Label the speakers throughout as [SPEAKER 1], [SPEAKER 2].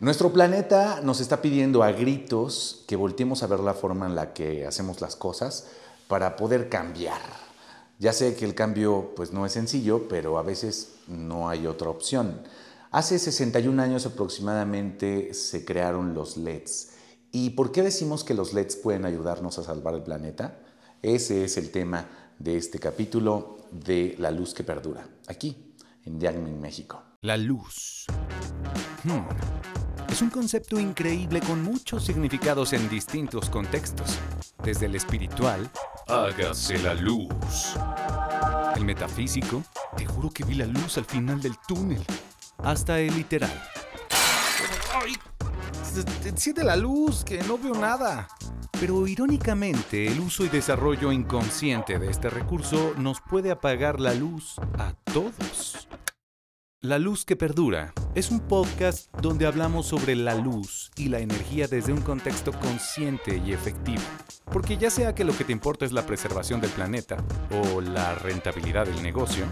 [SPEAKER 1] Nuestro planeta nos está pidiendo a gritos que volteemos a ver la forma en la que hacemos las cosas para poder cambiar. Ya sé que el cambio pues no es sencillo, pero a veces no hay otra opción. Hace 61 años aproximadamente se crearon los LEDs. ¿Y por qué decimos que los LEDs pueden ayudarnos a salvar el planeta? Ese es el tema de este capítulo de La luz que perdura, aquí en Diagmin, México.
[SPEAKER 2] La luz. Hmm. Es un concepto increíble con muchos significados en distintos contextos, desde el espiritual, hágase la luz, el metafísico, te juro que vi la luz al final del túnel, hasta el literal. ¡Ay! Enciende la luz, que no veo nada. Pero irónicamente, el uso y desarrollo inconsciente de este recurso nos puede apagar la luz a todos. La Luz que Perdura es un podcast donde hablamos sobre la luz y la energía desde un contexto consciente y efectivo. Porque ya sea que lo que te importa es la preservación del planeta o la rentabilidad del negocio,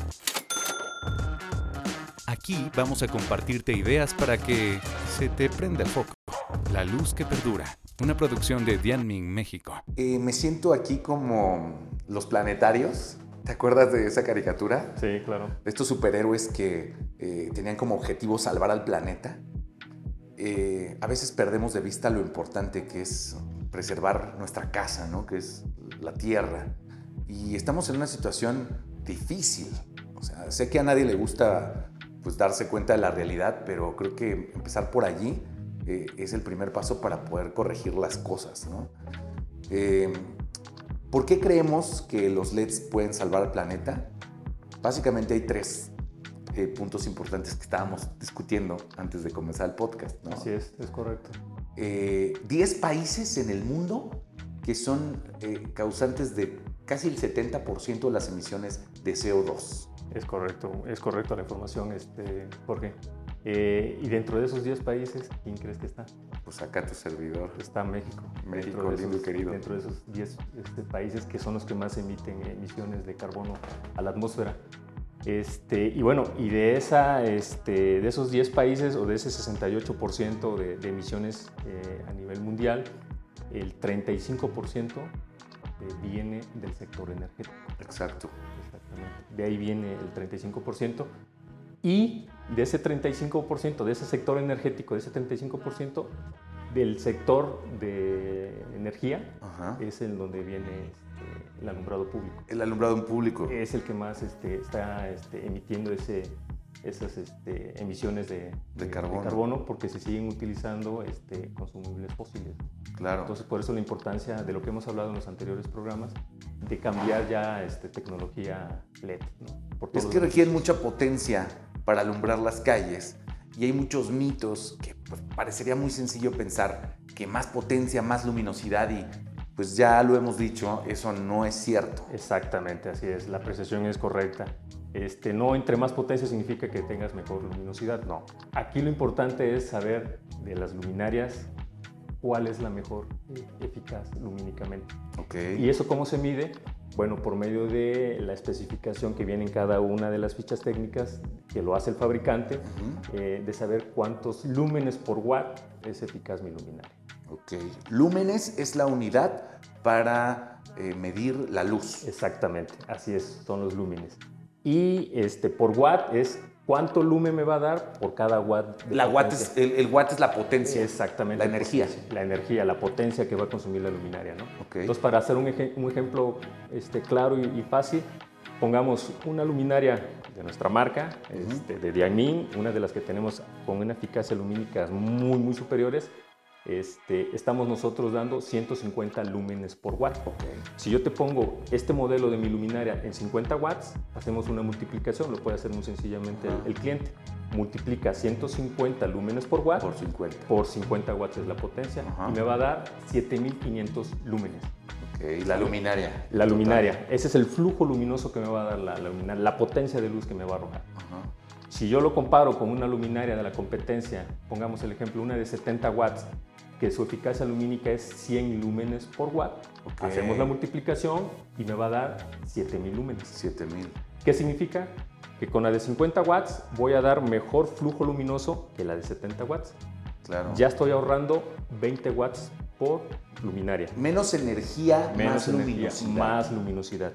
[SPEAKER 2] aquí vamos a compartirte ideas para que se te prenda el foco. La Luz que Perdura, una producción de Dianming México.
[SPEAKER 1] Eh, me siento aquí como los planetarios ¿Te acuerdas de esa caricatura?
[SPEAKER 3] Sí, claro.
[SPEAKER 1] De estos superhéroes que eh, tenían como objetivo salvar al planeta. Eh, a veces perdemos de vista lo importante que es preservar nuestra casa, ¿no? que es la tierra. Y estamos en una situación difícil. O sea, sé que a nadie le gusta pues, darse cuenta de la realidad, pero creo que empezar por allí eh, es el primer paso para poder corregir las cosas. ¿no? ¿Por qué creemos que los LEDs pueden salvar al planeta? Básicamente hay tres eh, puntos importantes que estábamos discutiendo antes de comenzar el podcast. ¿no?
[SPEAKER 3] Así es, es correcto.
[SPEAKER 1] Eh, diez países en el mundo que son eh, causantes de casi el 70% de las emisiones de CO2.
[SPEAKER 3] Es correcto, es correcto la información, este, Jorge. Eh, y dentro de esos 10 países, ¿quién crees que está?
[SPEAKER 1] Pues acá tu servidor.
[SPEAKER 3] Está México.
[SPEAKER 1] México, lindo y querido.
[SPEAKER 3] Dentro de esos 10 este, países que son los que más emiten emisiones de carbono a la atmósfera. Este, y bueno, y de, esa, este, de esos 10 países o de ese 68% de, de, emisiones eh, a nivel mundial, el 35% eh, viene del sector energético.
[SPEAKER 1] Exacto.
[SPEAKER 3] Exactamente. De ahí viene el 35%. Y de ese 35%, de ese sector energético, de ese 35%, del sector de energía, es el donde viene este, el alumbrado público.
[SPEAKER 1] El alumbrado público.
[SPEAKER 3] Es el que más este, está este, emitiendo ese, esas emisiones de,
[SPEAKER 1] de, carbono.
[SPEAKER 3] de, carbono. porque se siguen utilizando este, consumibles fósiles.
[SPEAKER 1] Claro.
[SPEAKER 3] Entonces, por eso la importancia de lo que hemos hablado en los anteriores programas, de cambiar ya tecnología LED.
[SPEAKER 1] ¿no? es que requieren mucha potencia para alumbrar las calles y hay muchos mitos que pues, parecería muy sencillo pensar que más potencia, más luminosidad y pues ya lo hemos dicho, eso no es cierto.
[SPEAKER 3] Exactamente, así es, la apreciación es correcta. Este, no entre más potencia significa que tengas mejor luminosidad, no. Aquí lo importante es saber de las luminarias cuál es la mejor eficaz lumínicamente.
[SPEAKER 1] Okay.
[SPEAKER 3] ¿Y eso cómo se mide? Bueno, por medio de la especificación que viene en cada una de las fichas técnicas que lo hace el fabricante, uh -huh. eh, de saber cuántos lúmenes por watt es eficaz mi luminaria.
[SPEAKER 1] Ok. Lúmenes es la unidad para eh, medir la luz.
[SPEAKER 3] Exactamente, así es, son los lúmenes. Y este, por watt es cuánto lumen me va a dar por cada watt.
[SPEAKER 1] De la watt es, el, el, watt es la potencia.
[SPEAKER 3] Exactamente.
[SPEAKER 1] La energía.
[SPEAKER 3] La energía, la potencia que va a consumir la luminaria. ¿no?
[SPEAKER 1] Okay.
[SPEAKER 3] Entonces, para hacer un, ej un ejemplo este, claro y, y, fácil, pongamos una luminaria de nuestra marca, uh -huh. este, de Diamine, una de las que tenemos con una eficacia lumínica muy, muy superiores. Este, estamos nosotros dando 150 lúmenes por watt. Si yo te pongo este modelo de mi luminaria en 50 watts, hacemos una multiplicación, lo puede hacer muy sencillamente el, el, cliente. Multiplica 150 lúmenes por watt
[SPEAKER 1] por 50,
[SPEAKER 3] por 50 watts es la potencia y me va a dar 7500 lúmenes.
[SPEAKER 1] Okay. La luminaria.
[SPEAKER 3] La luminaria. Total. Ese es el flujo luminoso que me va a dar la, la luminaria, la potencia de luz que me va a arrojar. Si yo lo comparo con una luminaria de la competencia, pongamos el ejemplo, una de 70 watts, que su eficacia lumínica es 100 lúmenes por watt.
[SPEAKER 1] Okay.
[SPEAKER 3] Hacemos la multiplicación y me va a dar 7000 lúmenes.
[SPEAKER 1] 7000.
[SPEAKER 3] ¿Qué significa? Que con la de 50 watts voy a dar mejor flujo luminoso que la de 70 watts.
[SPEAKER 1] Claro.
[SPEAKER 3] ya estoy ahorrando 20 watts por luminaria.
[SPEAKER 1] Menos energía,
[SPEAKER 3] Menos
[SPEAKER 1] más
[SPEAKER 3] energía,
[SPEAKER 1] luminosidad.
[SPEAKER 3] más luminosidad.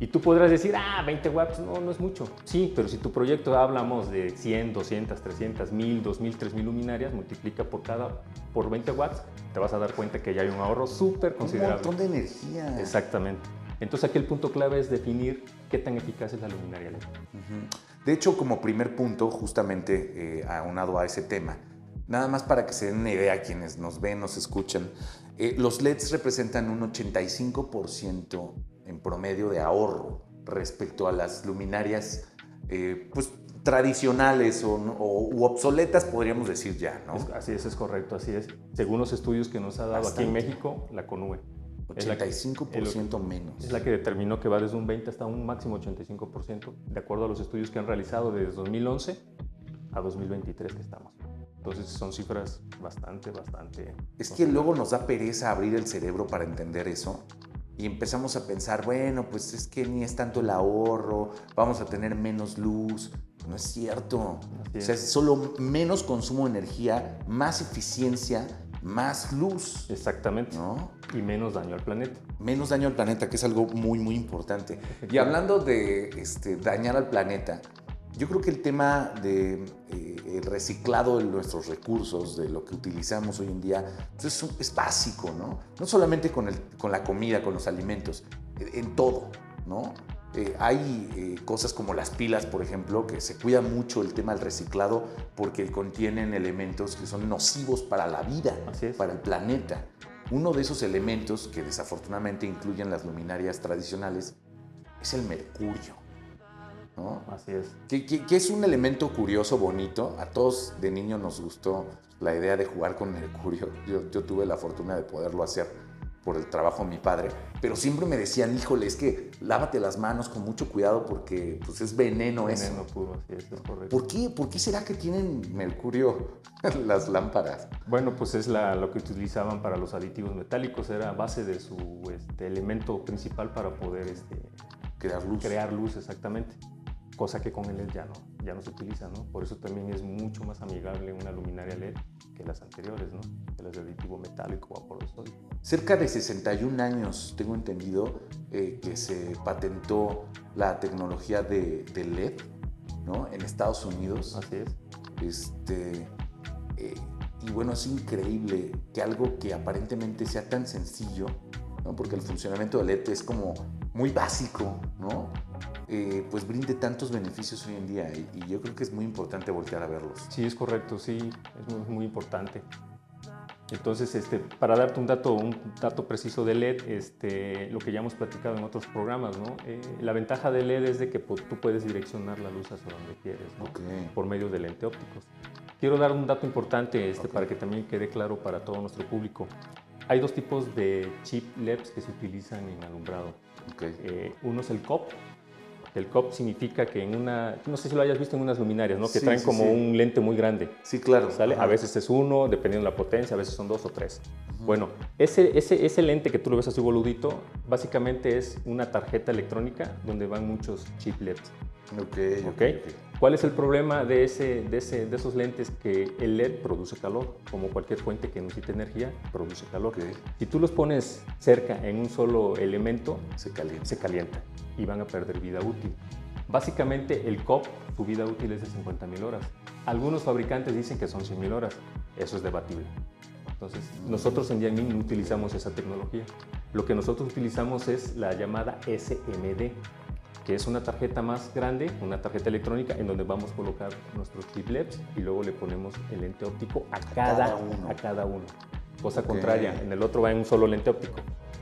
[SPEAKER 3] Y tú podrás decir, ah, 20 watts, no, no es mucho. Sí, pero si tu proyecto hablamos de 100, 200, 300, 1000, 2000, 3000 luminarias, multiplica por cada, por 20 watts, te vas a dar cuenta que ya hay un ahorro súper
[SPEAKER 1] Un
[SPEAKER 3] considerable.
[SPEAKER 1] montón de energía.
[SPEAKER 3] Exactamente. Entonces aquí el punto clave es definir qué tan eficaz es la luminaria LED.
[SPEAKER 1] De hecho, como primer punto, justamente eh, aunado a ese tema, nada más para que se den una idea quienes nos ven, nos escuchan, eh, los LEDs representan un 85% en promedio de ahorro respecto a las luminarias eh, pues, tradicionales o, o- u obsoletas, podríamos decir ya, ¿no?
[SPEAKER 3] Es- así es, es correcto, así es. Según los estudios que nos ha dado aquí en
[SPEAKER 1] Bastante.
[SPEAKER 3] México, la CONUE. Es la que-
[SPEAKER 1] 85% menos.
[SPEAKER 3] Es la que determinó que va desde un 20 hasta un máximo 85%, de acuerdo a los estudios que han realizado desde 2011 a 2023 que estamos. Entonces son cifras bastante, bastante...
[SPEAKER 1] Es que luego nos da pereza abrir el cerebro para entender eso y empezamos a pensar, bueno, pues es que ni es tanto el ahorro, vamos a tener menos luz. No es cierto. O sea,
[SPEAKER 3] es.
[SPEAKER 1] es solo menos consumo de energía, más eficiencia, más luz,
[SPEAKER 3] Exactamente.
[SPEAKER 1] ¿no?
[SPEAKER 3] Y menos daño al planeta.
[SPEAKER 1] Menos daño al planeta, que es algo muy, muy importante. Y hablando de este, dañar al planeta, yo creo que el tema de eh, el reciclado de nuestros recursos, de lo que utilizamos hoy en día, pues es, es básico, ¿no? No solamente con, el- con la comida, con los alimentos, en todo, ¿no? Eh, hay eh, cosas como las pilas, por ejemplo, que se cuida mucho el tema del reciclado porque contienen elementos que son nocivos para la vida, para el planeta. Uno de esos elementos que desafortunadamente incluyen las luminarias tradicionales es el mercurio. ¿No?
[SPEAKER 3] Así es.
[SPEAKER 1] Que, que- que es un elemento curioso, bonito. A todos de niño nos gustó la idea de jugar con mercurio. Yo, yo tuve la fortuna de poderlo hacer por el trabajo de mi padre, pero siempre me decían, híjole, es que lávate las manos con mucho cuidado porque pues, es veneno, eso.
[SPEAKER 3] Veneno puro, así es, es correcto.
[SPEAKER 1] ¿Por qué? ¿Por qué será que tienen mercurio las lámparas?
[SPEAKER 3] Bueno, pues es la- lo que utilizaban para los aditivos metálicos, era base de su este, elemento principal para poder este,
[SPEAKER 1] Crear luz.
[SPEAKER 3] crear luz exactamente, cosa que con el LED ya no, ya no se utiliza, ¿no? Por eso también es mucho más amigable una luminaria LED que las anteriores, ¿no? Que las de aditivo metálico o vapor de sodio.
[SPEAKER 1] Cerca de 61 años, tengo entendido, eh, que se patentó la tecnología de, de LED ¿no? en Estados Unidos.
[SPEAKER 3] Así es.
[SPEAKER 1] Este, eh, y bueno, es increíble que algo que aparentemente sea tan sencillo, ¿no? porque el funcionamiento del LED es como muy básico, ¿no? Eh, pues brinde tantos beneficios hoy en día y, y yo creo que es muy importante voltear a verlos.
[SPEAKER 3] Sí, es correcto, sí, es muy, muy importante. Entonces, este, para darte un dato, un dato preciso de LED, este, lo que ya hemos platicado en otros programas, ¿no? Eh, la ventaja de LED es de que pues, tú puedes direccionar la luz hacia donde quieres, ¿no?
[SPEAKER 1] Ok.
[SPEAKER 3] por medio de lente ópticos. Quiero dar un dato importante este,
[SPEAKER 1] Ok.
[SPEAKER 3] para que también quede claro para todo nuestro público. Hay dos tipos de chip LEDs que se utilizan en alumbrado.
[SPEAKER 1] ok.
[SPEAKER 3] Eh, uno es el COP. El COP significa que en una, no sé si lo hayas visto en unas luminarias, ¿no? que
[SPEAKER 1] Sí,
[SPEAKER 3] traen
[SPEAKER 1] sí,
[SPEAKER 3] como
[SPEAKER 1] sí.
[SPEAKER 3] un lente muy grande.
[SPEAKER 1] Sí, claro.
[SPEAKER 3] ¿sale? A veces es uno, dependiendo de la potencia, a veces son dos o tres. Bueno, ese, ese, ese lente que tú lo ves así boludito, básicamente es una tarjeta electrónica donde van muchos chip LEDs.
[SPEAKER 1] Ok, ok,
[SPEAKER 3] ¿ok? ¿Cuál es el problema de, ese, de, ese, de esos lentes? Que el LED produce calor, como cualquier fuente que necesite energía, produce calor.
[SPEAKER 1] Ok.
[SPEAKER 3] Si tú los pones cerca en un solo elemento,
[SPEAKER 1] Se calienta.
[SPEAKER 3] se calienta y van a perder vida útil. Básicamente el COP, su vida útil es de 50.000 horas. Algunos fabricantes dicen que son 100.000 horas. Eso es debatible. Entonces, nosotros en Yanmin no utilizamos esa tecnología. Lo que nosotros utilizamos es la llamada SMD, que es una tarjeta más grande, una tarjeta electrónica en donde vamos a colocar nuestros chip LEDs y luego le ponemos el lente óptico a cada,
[SPEAKER 1] cada uno.
[SPEAKER 3] A cada uno. Cosa contraria, en el otro va en un solo lente óptico.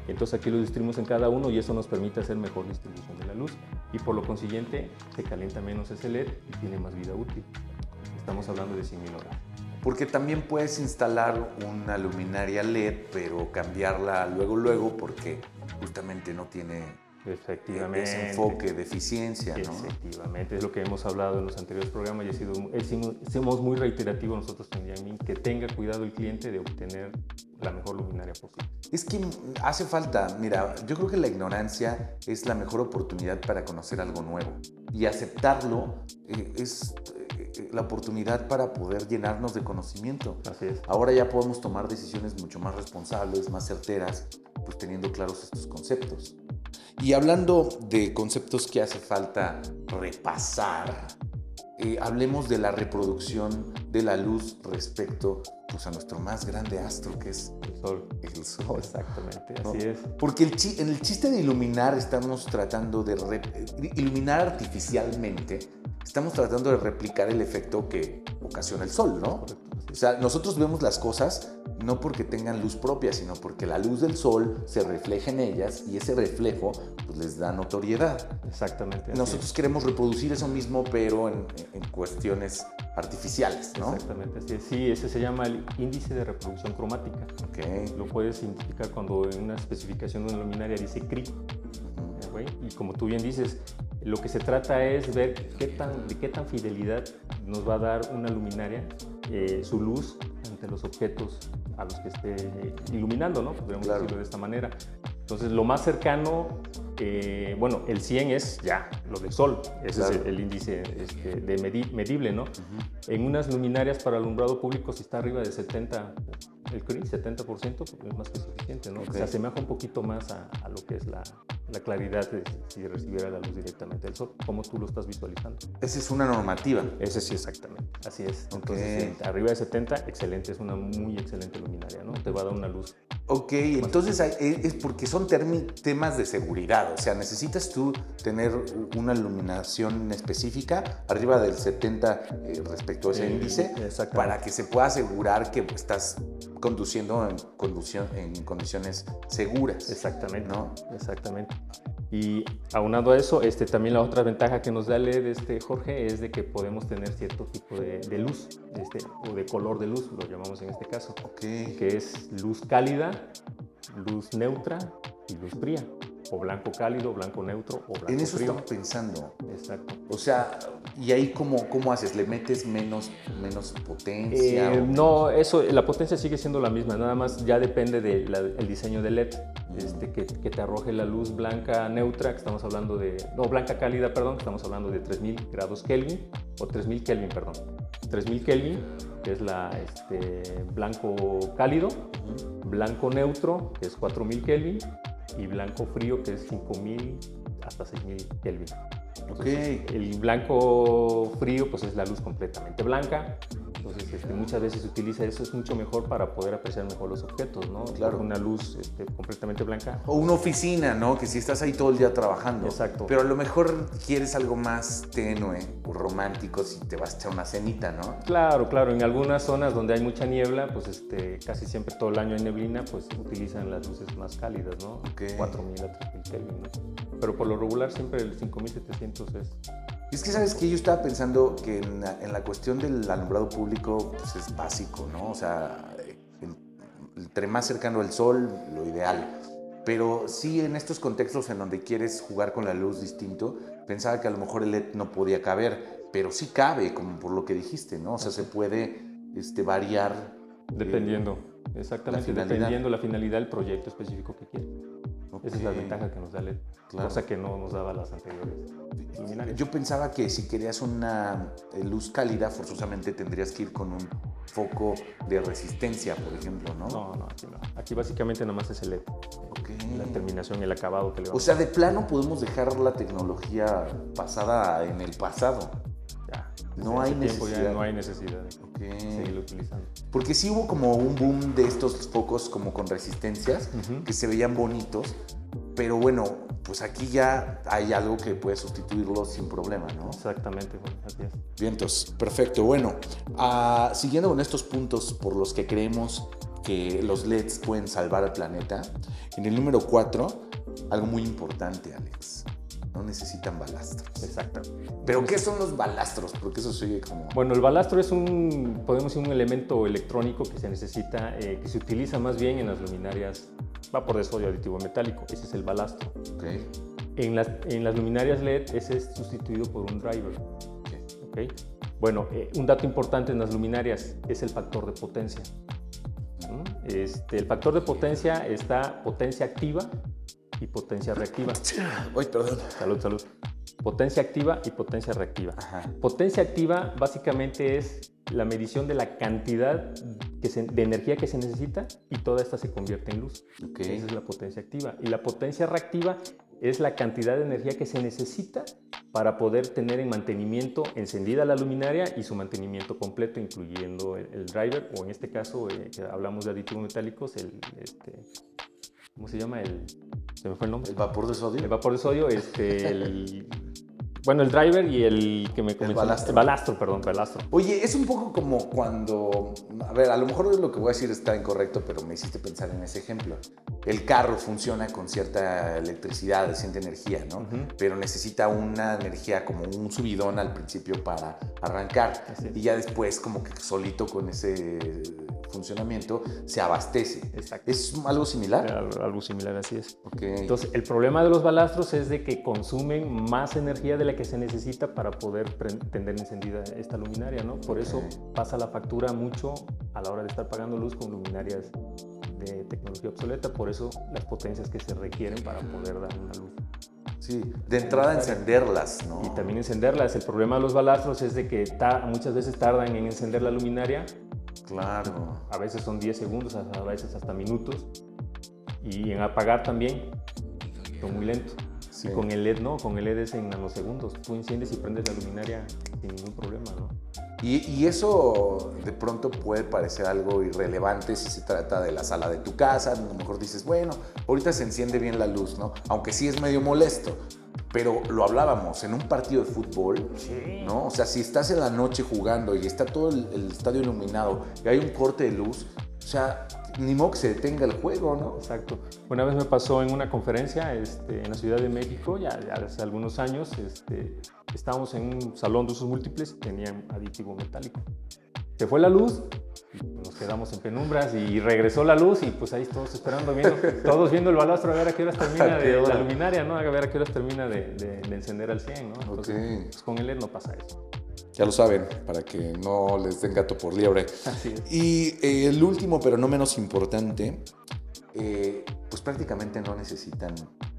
[SPEAKER 3] Entonces aquí lo distribuimos en cada uno y eso nos permite hacer mejor distribución de la luz y por lo consiguiente se calienta menos ese LED y tiene más vida útil. Estamos hablando de 100.000 horas.
[SPEAKER 1] Porque también puedes instalar una luminaria LED, pero cambiarla luego, luego, porque justamente no tiene
[SPEAKER 3] Efectivamente.
[SPEAKER 1] ese enfoque de eficiencia, ¿no?
[SPEAKER 3] Efectivamente, es lo que hemos hablado en los anteriores programas y ha sido, hicimos- somos muy reiterativos nosotros en Yamin que tenga cuidado el cliente de obtener la mejor luminaria posible.
[SPEAKER 1] Es que hace falta, mira, yo creo que la ignorancia es la mejor oportunidad para conocer algo nuevo y aceptarlo eh, es, eh, la oportunidad para poder llenarnos de conocimiento.
[SPEAKER 3] Así es.
[SPEAKER 1] Ahora ya podemos tomar decisiones mucho más responsables, más certeras, pues teniendo claros estos conceptos. Y hablando de conceptos que hace falta repasar, eh, hablemos de la reproducción de la luz respecto pues, a nuestro más grande astro, que es
[SPEAKER 3] El sol.
[SPEAKER 1] el Sol.
[SPEAKER 3] Exactamente,
[SPEAKER 1] ¿no?
[SPEAKER 3] así es.
[SPEAKER 1] Porque el chi- en el chiste de iluminar estamos tratando de re- iluminar artificialmente, estamos tratando de replicar el efecto que ocasiona el sol, ¿no?
[SPEAKER 3] Correcto,
[SPEAKER 1] O
[SPEAKER 3] es.
[SPEAKER 1] sea, nosotros vemos las cosas no porque tengan luz propia, sino porque la luz del sol se refleja en ellas y ese reflejo pues, les da notoriedad.
[SPEAKER 3] Exactamente.
[SPEAKER 1] Nosotros queremos reproducir eso mismo, pero en, en cuestiones artificiales,
[SPEAKER 3] es.
[SPEAKER 1] ¿no?
[SPEAKER 3] Exactamente, así es. Sí, ese se llama el índice de reproducción cromática.
[SPEAKER 1] Ok.
[SPEAKER 3] Lo puedes identificar cuando en una especificación de una luminaria dice CRI.
[SPEAKER 1] Ujú.
[SPEAKER 3] ¿eh, güey? Y como tú bien dices, lo que se trata es ver qué tan, de qué tan fidelidad nos va a dar una luminaria eh, su luz ante los objetos a los que esté iluminando, ¿no? Podríamos
[SPEAKER 1] Claro.
[SPEAKER 3] decirlo de esta manera. Entonces, lo más cercano, eh, bueno, el 100 es ya lo del sol, ese
[SPEAKER 1] Claro.
[SPEAKER 3] es el, el índice este, de medi- medible, ¿no? En unas luminarias para alumbrado público, si está arriba de 70, el CRI, 70%, pues es más que suficiente, ¿no?
[SPEAKER 1] Ok.
[SPEAKER 3] Se asemeja un poquito más a, a lo que es la, la claridad de si recibiera la luz directamente del sol, como tú lo estás visualizando.
[SPEAKER 1] Esa es una normativa.
[SPEAKER 3] Ese sí, exactamente. Así es.
[SPEAKER 1] Ok.
[SPEAKER 3] Entonces, sí, arriba de 70, excelente, es una muy excelente luminaria, ¿no? Te va a dar una luz.
[SPEAKER 1] Ok, entonces hay- es porque son temas de seguridad, o sea, necesitas tú tener una iluminación específica arriba del 70 eh, respecto a ese
[SPEAKER 3] Eh,
[SPEAKER 1] índice para que se pueda asegurar que estás conduciendo en, conducción, en condiciones seguras.
[SPEAKER 3] Exactamente.
[SPEAKER 1] ¿No?
[SPEAKER 3] Exactamente. Y aunado a eso, este, también la otra ventaja que nos da LED, este, Jorge, es de que podemos tener cierto tipo de, de luz, este, o de color de luz, lo llamamos en este caso,
[SPEAKER 1] Ok,
[SPEAKER 3] que es luz cálida, luz neutra y luz fría, o blanco cálido, blanco neutro o blanco
[SPEAKER 1] en eso
[SPEAKER 3] frío.
[SPEAKER 1] estaba pensando.
[SPEAKER 3] Exacto.
[SPEAKER 1] O sea, ¿y ahí cómo, cómo haces? ¿Le metes menos, menos potencia?
[SPEAKER 3] Eh, no, eso, la potencia sigue siendo la misma, nada más ya depende del diseño del LED, este, que, que te arroje la luz blanca neutra, que estamos hablando de, no, blanca cálida, perdón, que estamos hablando de 3000 grados Kelvin, o 3000 Kelvin, perdón. 3000 Kelvin, que es la este, blanco cálido, blanco neutro, que es 4000 Kelvin, y blanco frío, que es 5000 hasta 6000 Kelvin.
[SPEAKER 1] Ok.
[SPEAKER 3] El blanco frío pues es la luz completamente blanca. Entonces este, muchas veces se utiliza eso, es mucho mejor para poder apreciar mejor los objetos, ¿no?
[SPEAKER 1] Claro.
[SPEAKER 3] Una luz este, completamente blanca.
[SPEAKER 1] O una oficina, ¿no? Que si estás ahí todo el día trabajando.
[SPEAKER 3] Exacto.
[SPEAKER 1] Pero a lo mejor quieres algo más tenue o romántico si te vas a echar una cenita, ¿no?
[SPEAKER 3] Claro, claro, en algunas zonas donde hay mucha niebla, pues este, casi siempre todo el año hay neblina, pues utilizan las luces más cálidas, ¿no?
[SPEAKER 1] Ok.
[SPEAKER 3] 4000 a 3000 Kelvin, ¿no? Pero por lo regular siempre el 5700 es
[SPEAKER 1] Es que sabes que yo estaba pensando que en la, en la cuestión del alumbrado público pues es básico, ¿no? O sea, en- entre más cercano al sol, lo ideal. Pero sí en estos contextos en donde quieres jugar con la luz distinto, pensaba que a lo mejor el LED no podía caber, pero sí cabe, como por lo que dijiste, ¿no? O sea, se puede este, variar. eh,
[SPEAKER 3] dependiendo, exactamente,
[SPEAKER 1] finalidad.
[SPEAKER 3] dependiendo la finalidad del proyecto específico que quieres. Esa es la ventaja que nos da LED,
[SPEAKER 1] Claro.
[SPEAKER 3] cosa que no nos daba las anteriores luminarias.
[SPEAKER 1] Yo pensaba que si querías una eh, luz cálida, forzosamente tendrías que ir con un foco de resistencia, por ejemplo, ¿no?
[SPEAKER 3] No, no, aquí no. Aquí básicamente nada más es el LED,
[SPEAKER 1] Ok.
[SPEAKER 3] la terminación, el acabado que le
[SPEAKER 1] O
[SPEAKER 3] vamos
[SPEAKER 1] sea, de plano podemos dejar la tecnología pasada en el pasado. No hay
[SPEAKER 3] ese tiempo ya
[SPEAKER 1] necesidad.
[SPEAKER 3] no hay necesidad de seguirlo utilizando.
[SPEAKER 1] Porque sí hubo como un boom de estos focos como con resistencias que se veían bonitos, pero bueno, pues aquí ya hay algo que puede sustituirlo sin problema, ¿no?
[SPEAKER 3] Exactamente, bueno, así es.
[SPEAKER 1] Vientos, perfecto. Bueno, ah, siguiendo con estos puntos por los que creemos que los LEDs pueden salvar al planeta, en el número 4, algo muy importante, Alex. No necesitan balastros.
[SPEAKER 3] Exacto.
[SPEAKER 1] ¿Pero qué son los balastros? Porque eso sigue como...
[SPEAKER 3] Bueno, el balastro es un, podemos decir, un elemento electrónico que se necesita, eh, que se utiliza más bien en las luminarias vapor de sodio aditivo metálico. Ese es el balastro.
[SPEAKER 1] Ok,
[SPEAKER 3] En las, en las luminarias LED, ese es sustituido por un driver.
[SPEAKER 1] ok.
[SPEAKER 3] ¿ok? Bueno, eh, un dato importante en las luminarias es el factor de potencia. Este, el factor de potencia está potencia activa y potencia reactiva.
[SPEAKER 1] Perdón.
[SPEAKER 3] Salud, salud. potencia activa y potencia reactiva.
[SPEAKER 1] Ajá.
[SPEAKER 3] Potencia activa básicamente es la medición de la cantidad que se- de energía que se necesita y toda esta se convierte en luz. Esa es la potencia activa. Y la potencia reactiva es la cantidad de energía que se necesita para poder tener en mantenimiento encendida la luminaria y su mantenimiento completo, incluyendo el, el driver, o en este caso, eh, que hablamos de aditivos metálicos, el, este, ¿cómo se llama? El, se me fue el nombre.
[SPEAKER 1] ¿El vapor de sodio?
[SPEAKER 3] El vapor de sodio, este, el, bueno, el driver y el que me comenté.
[SPEAKER 1] balastro.
[SPEAKER 3] El balastro, perdón, balastro.
[SPEAKER 1] Oye, es un poco como cuando, a ver, a lo mejor lo que voy a decir está incorrecto, pero me hiciste pensar en ese ejemplo. El carro funciona con cierta electricidad, cierta energía, ¿no?
[SPEAKER 3] Ujú.
[SPEAKER 1] Pero necesita una energía como un subidón al principio para arrancar. Y ya después como que solito con ese funcionamiento se abastece.
[SPEAKER 3] Exacto.
[SPEAKER 1] ¿Es algo similar?
[SPEAKER 3] Algo algo similar, así es.
[SPEAKER 1] Ok.
[SPEAKER 3] Entonces, el problema de los balastros es de que consumen más energía de la que se necesita para poder tener encendida esta luminaria, ¿no? Por eso
[SPEAKER 1] Ok.
[SPEAKER 3] pasa la factura mucho a la hora de estar pagando luz con luminarias de tecnología obsoleta. Por eso las potencias que se requieren para poder dar una luz.
[SPEAKER 1] sí, de entrada encenderlas, ¿no?
[SPEAKER 3] Y también encenderlas. El problema de los balastros es de que muchas veces tardan en encender la luminaria.
[SPEAKER 1] Claro.
[SPEAKER 3] A veces son 10 segundos, a veces hasta minutos. Y en apagar también son muy lentos.
[SPEAKER 1] Sí.
[SPEAKER 3] Y con el LED no, con el LED es en nanosegundos. Tú enciendes y prendes la luminaria sin ningún problema, ¿no?
[SPEAKER 1] Y, y eso de pronto puede parecer algo irrelevante si se trata de la sala de tu casa. A lo mejor dices, bueno, ahorita se enciende bien la luz, ¿no? Aunque sí es medio molesto. Pero lo hablábamos en un partido de fútbol,
[SPEAKER 3] Sí.
[SPEAKER 1] ¿no? O sea, si estás en la noche jugando y está todo el, el estadio iluminado y hay un corte de luz, o sea, ni modo que se detenga el juego, ¿no?
[SPEAKER 3] Exacto. Una vez me pasó en una conferencia este, en la Ciudad de México, ya, ya hace algunos años, este, estábamos en un salón de usos múltiples y tenían aditivo metálico. Se fue la luz, quedamos en penumbras y regresó la luz y pues ahí todos esperando, viendo, todos viendo el balastro a ver a qué horas termina
[SPEAKER 1] ¿A qué
[SPEAKER 3] de
[SPEAKER 1] hora?
[SPEAKER 3] la luminaria, ¿no? A ver a qué horas termina de, de- de encender al 100, ¿no? Entonces,
[SPEAKER 1] Ok.
[SPEAKER 3] pues, con el LED no pasa eso.
[SPEAKER 1] Ya lo saben, para que no les den gato por liebre.
[SPEAKER 3] Así es.
[SPEAKER 1] Y eh, el último, pero no menos importante, eh, pues prácticamente no necesitan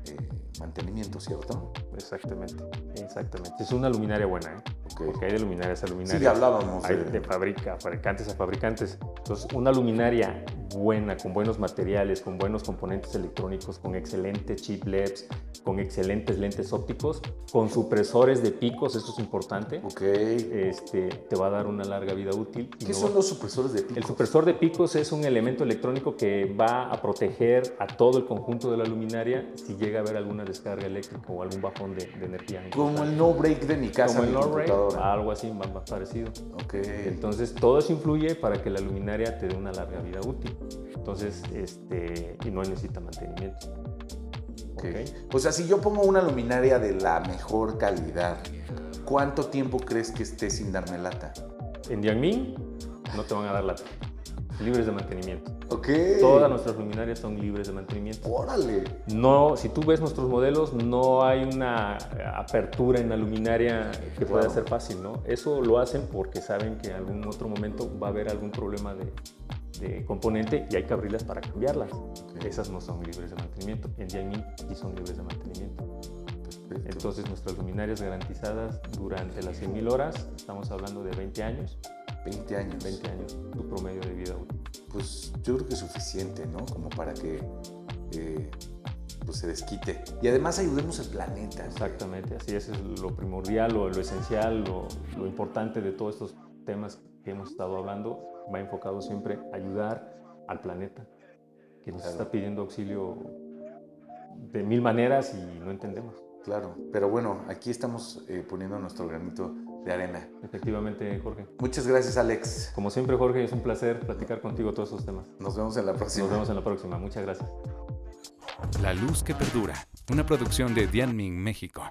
[SPEAKER 1] eh, mantenimiento, ¿cierto?
[SPEAKER 3] Exactamente, exactamente. Es una luminaria buena, ¿eh? Porque hay de luminarias a luminarias.
[SPEAKER 1] Sí, hablábamos
[SPEAKER 3] Hay
[SPEAKER 1] de-
[SPEAKER 3] de fabricantes a fabricantes. Entonces, una luminaria buena, con buenos materiales, con buenos componentes electrónicos, con excelentes chip LEDs, con excelentes lentes ópticos, con supresores de picos, esto es importante,
[SPEAKER 1] Ok.
[SPEAKER 3] este, te va a dar una larga vida útil.
[SPEAKER 1] ¿Qué
[SPEAKER 3] no-
[SPEAKER 1] son los supresores de pico?
[SPEAKER 3] el supresor de picos es un elemento electrónico que va a proteger a todo el conjunto de la luminaria si llega a haber alguna descarga eléctrica o algún bajón de, de energía.
[SPEAKER 1] Como el no break de mi casa,
[SPEAKER 3] Como el no-ray,
[SPEAKER 1] computadora.
[SPEAKER 3] algo así más, más parecido.
[SPEAKER 1] Ok.
[SPEAKER 3] Entonces, todo eso influye para que la luminaria te dé una larga vida útil. Entonces, este, y no necesita mantenimiento.
[SPEAKER 1] Ok.
[SPEAKER 3] ¿ok?
[SPEAKER 1] O sea, si yo pongo una luminaria de la mejor calidad, ¿cuánto tiempo crees que esté sin darme lata?
[SPEAKER 3] En Dianmin no te van a dar lata. Libres de mantenimiento.
[SPEAKER 1] Ok.
[SPEAKER 3] Todas nuestras luminarias son libres de mantenimiento.
[SPEAKER 1] Órale.
[SPEAKER 3] No, si tú ves nuestros modelos, no hay una apertura en la luminaria que pueda ser fácil, ¿no? Eso lo hacen porque saben que en algún otro momento va a haber algún problema de, de componente y hay que abrirlas para cambiarlas. Esas no son libres de mantenimiento. En Dianmin sí son libres de mantenimiento.
[SPEAKER 1] Perfecto.
[SPEAKER 3] Entonces, nuestras luminarias garantizadas durante las 100.000 horas, estamos hablando de 20 años,
[SPEAKER 1] 20 años.
[SPEAKER 3] 20 años, tu promedio de vida útil.
[SPEAKER 1] Pues yo creo que es suficiente, ¿no? Como para que eh, pues se desquite. Y además ayudemos al planeta.
[SPEAKER 3] Exactamente, así es, es lo primordial, lo, lo esencial, lo, lo importante de todos estos temas que hemos estado hablando, va enfocado siempre a ayudar al planeta, que nos
[SPEAKER 1] Claro.
[SPEAKER 3] está pidiendo auxilio de mil maneras y no entendemos.
[SPEAKER 1] Claro. Pero bueno, aquí estamos eh, poniendo nuestro granito de arena.
[SPEAKER 3] Efectivamente, Jorge.
[SPEAKER 1] Muchas gracias, Alex.
[SPEAKER 3] Como siempre, Jorge, es un placer platicar contigo todos estos temas.
[SPEAKER 1] Nos vemos en la próxima.
[SPEAKER 3] Nos vemos en la próxima. Muchas gracias.
[SPEAKER 2] La luz que perdura, una producción de Dianmin México.